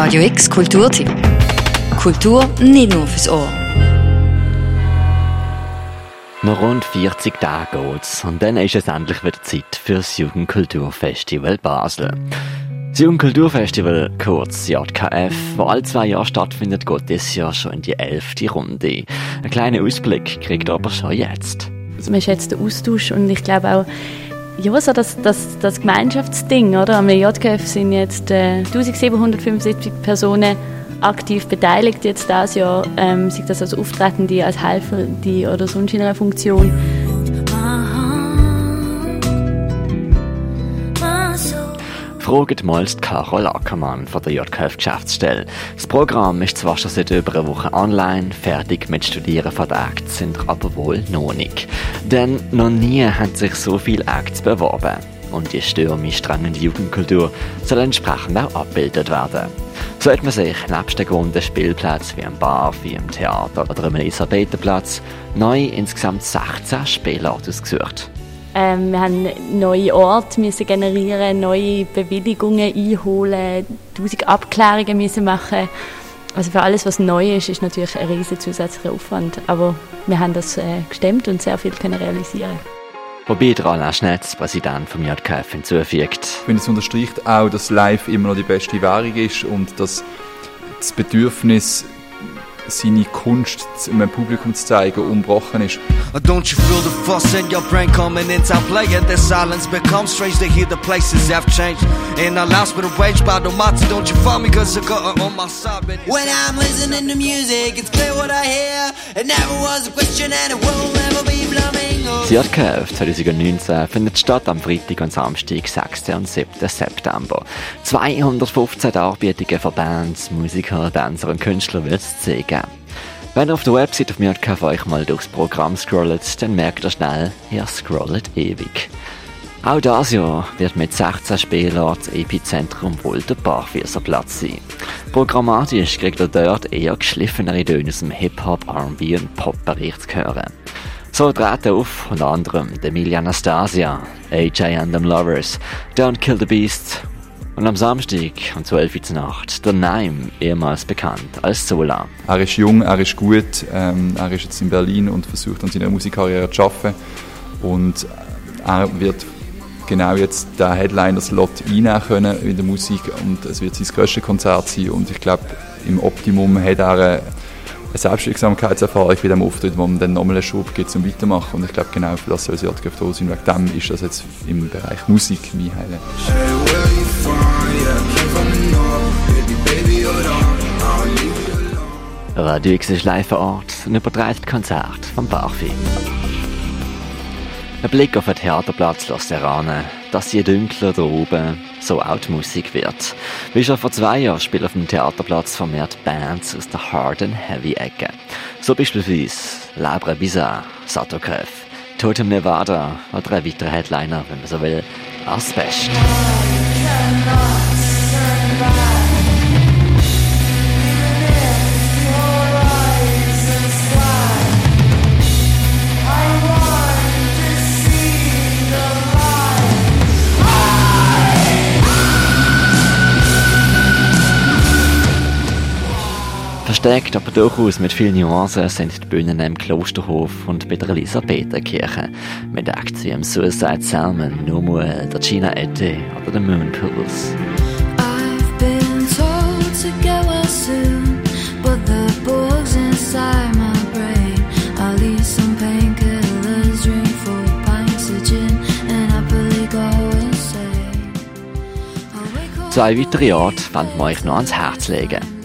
Radio X Kulturtipp. Kultur nicht nur fürs Ohr. Noch rund 40 Tage geht's und dann ist es endlich wieder Zeit für das Jugendkulturfestival Basel. Das Jugendkulturfestival, kurz JKF, wo alle zwei Jahre stattfindet, geht dieses Jahr schon in die elfte Runde. Ein kleiner Ausblick kriegt aber schon jetzt. Also man schätzt den Austausch und ich glaube auch, ja, so das, das, das Gemeinschaftsding, oder? Am JKF sind jetzt äh, 1775 Personen aktiv beteiligt jetzt dieses Jahr, ähm, sei das als Auftretende, als Helfer die oder sonst in einer Funktion. Fragt mal Carol Ackermann von der JKF Geschäftsstelle. Das Programm ist zwar schon seit über einer Woche online, fertig mit Studieren von den sind aber wohl noch nicht. Denn noch nie haben sich so viele Acts beworben. Und die stürmisch strengende Jugendkultur soll entsprechend auch abgebildet werden. So hat man sich nebst den gewohnten Spielplätzen wie am Bar, wie im Theater oder im Elisabethenplatz neu insgesamt 16 Spielorte ausgesucht. Ähm, wir haben neue Orte müssen generieren, neue Bewilligungen einholen, tausend Abklärungen müssen machen. Also für alles, was neu ist, ist natürlich ein riesiger zusätzlicher Aufwand. Aber wir haben das äh, gestemmt und sehr viel können realisieren. Wobei der Alain Schnetz, Präsident vom JKF, hinzufügt. Ich finde, es unterstreicht auch, dass live immer noch die beste Währung ist und dass das Bedürfnis seine Kunst einem Publikum zu zeigen, unbrochen ist. Don't you feel the fuss in your brain coming into play? The silence becomes strange to hear the places have changed. And I lost with a wage by the motto, don't you fall me cause I got on my side. When I'm listening to music, it's clear what I hear. It never was a question and it will never be flamingo. Das JKF 2019 findet statt am Freitag und Samstag, 6. und 7. September. 215 Darbietungen für Bands, Musiker, Tänzer und Künstler wird es zeigen. Wenn ihr auf der Website auf MJKF euch mal durchs Programm scrollt, dann merkt ihr schnell, ihr scrollt ewig. Auch das Jahr wird mit 16 Spielern Epizentrum wohl der Barfüßerplatz sein. Programmatisch kriegt ihr dort eher geschliffenere Töne aus dem Hip-Hop, R&B und Pop-Bereich zu hören. So treten auf unter anderem Emilia Anastasia, AJ and them Lovers, Don't Kill the Beast und am Samstag um 12 Uhr Nacht der Naim, ehemals bekannt als Sola. Er ist jung, er ist gut, ähm, er ist jetzt in Berlin und versucht an seiner Musikkarriere zu arbeiten. Und er wird genau jetzt den Headliner-Slot einnehmen können in der Musik und es wird sein grösstes Konzert sein und ich glaube, im Optimum hat er eine Selbstwirksamkeitserfahrung bei dem Auftritt, wo man dann nochmal einen Schub gibt zum Weitermachen und ich glaube genau für das soll es JGF da sein. Wegen dem ist das jetzt im Bereich Musik mein Highlight. Radio X ist live vor Ort und übertreibt Konzert vom Barfi. Ein Blick auf den Theaterplatz lässt erahnen, dass je dunkler da oben, so auch die Musik wird. Wie schon vor zwei Jahren spielen auf dem Theaterplatz vermehrt Bands aus der Hard and Heavy Ecke. So beispielsweise Labre Bizarre, Satokrev, Totem Nevada oder ein weiterer Headliner, wenn man so will, Asbest. Versteckt, aber durchaus mit vielen Nuancen sind die Bühnen im Klosterhof und bei der Elisabethenkirche. Mit wie im Suicide Salmon, Nomuel, der Gina Ette oder den Moon Pools. I've been told to get well soon, but the bugs inside my brain. I'll eat some painkillers, drink four pints of gin, and happily go insane. I'll wake up Zwei weitere Orte wollen wir euch noch ans Herz legen.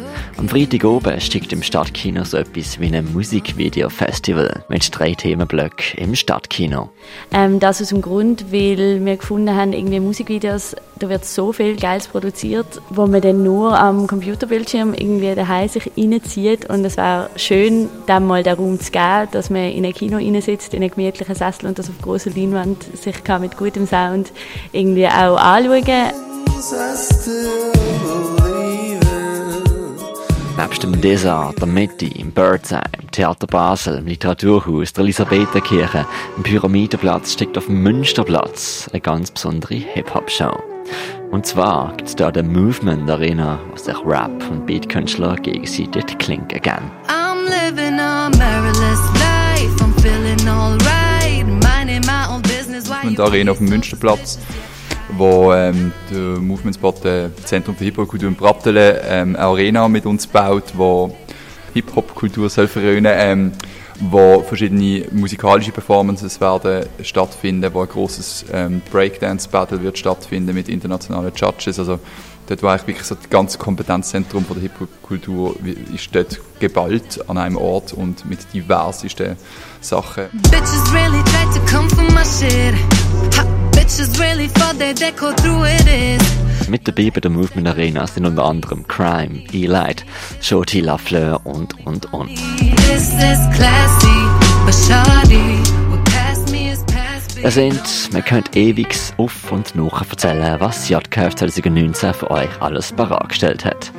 Am Freitag oben steigt im Stadtkino so etwas wie ein Musikvideo-Festival mit drei Themenblöcken im Stadtkino. Ähm, das aus dem Grund, weil wir gefunden haben, irgendwie Musikvideos, da wird so viel Geiles produziert, wo man dann nur am Computerbildschirm irgendwie daheim sich reinzieht und es wäre schön, dann mal den Raum zu geben, dass man in ein Kino reinsitzt, in einem gemütlichen Sessel und das auf großer Leinwand sich kann mit gutem Sound irgendwie auch anschauen Nebst dem Desert, der Mitte, im Birdseye, im Theater Basel, im Literaturhaus, der Elisabethenkirche, im Pyramidenplatz steckt auf dem Münsterplatz eine ganz besondere Hip-Hop-Show. Und zwar gibt es da den Movement Arena, wo sich Rap und Beatkünstler gegenseitig klinken geben. I'm living a mirrorless life. I'm feeling alright. Minding my own business. Movement Arena auf dem Münsterplatz, wo ähm, der Movement Spot, äh, Zentrum für Hip-Hop-Kultur in Brattelen, ähm, eine Arena mit uns baut, wo Hip-Hop-Kultur soll verrönen, ähm, wo verschiedene musikalische Performances werden stattfinden, wo ein grosses ähm, Breakdance-Battle wird stattfinden mit internationalen Judges, also dort wo eigentlich wirklich so das ganze Kompetenzzentrum von der Hip-Hop-Kultur ist dort geballt an einem Ort und mit diversesten Sachen. Bitches really try to come for my shit. Bitches really thought that they go through it is. Mit dabei bei der Movement Arena sind unter anderem Crime, E-Light, Shorty Lafleur und, und, und. Es sind, man könnte ewig auf und nach erzählen, was JKF 2019 für euch alles bereitgestellt hat.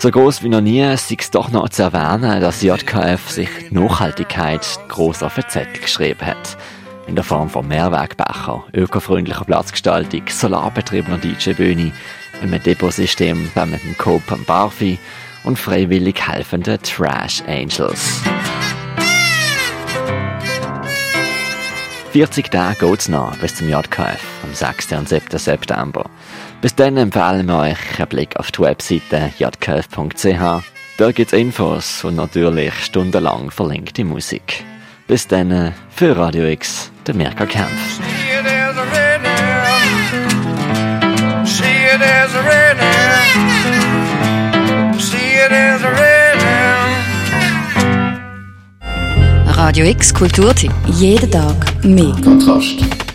So groß wie noch nie sei es doch noch zu erwähnen, dass JKF sich Nachhaltigkeit gross auf den Zettel geschrieben hat. In der Form von Mehrwegbecher, ökofreundlicher Platzgestaltung, solarbetriebener DJ-Bühne, einem Depotsystem mit dem Cope am Barfi und freiwillig helfenden Trash Angels. 40 Tage geht's noch bis zum JKF am 6. und 7. September. Bis dann empfehlen wir euch einen Blick auf die Webseite jkf.ch. Da gibt's Infos und natürlich stundenlang verlinkte Musik. Bis dann für Radio X, der Mirka Kempf. Radio X Kulturtipp. Jeden Tag mehr. Kontrast.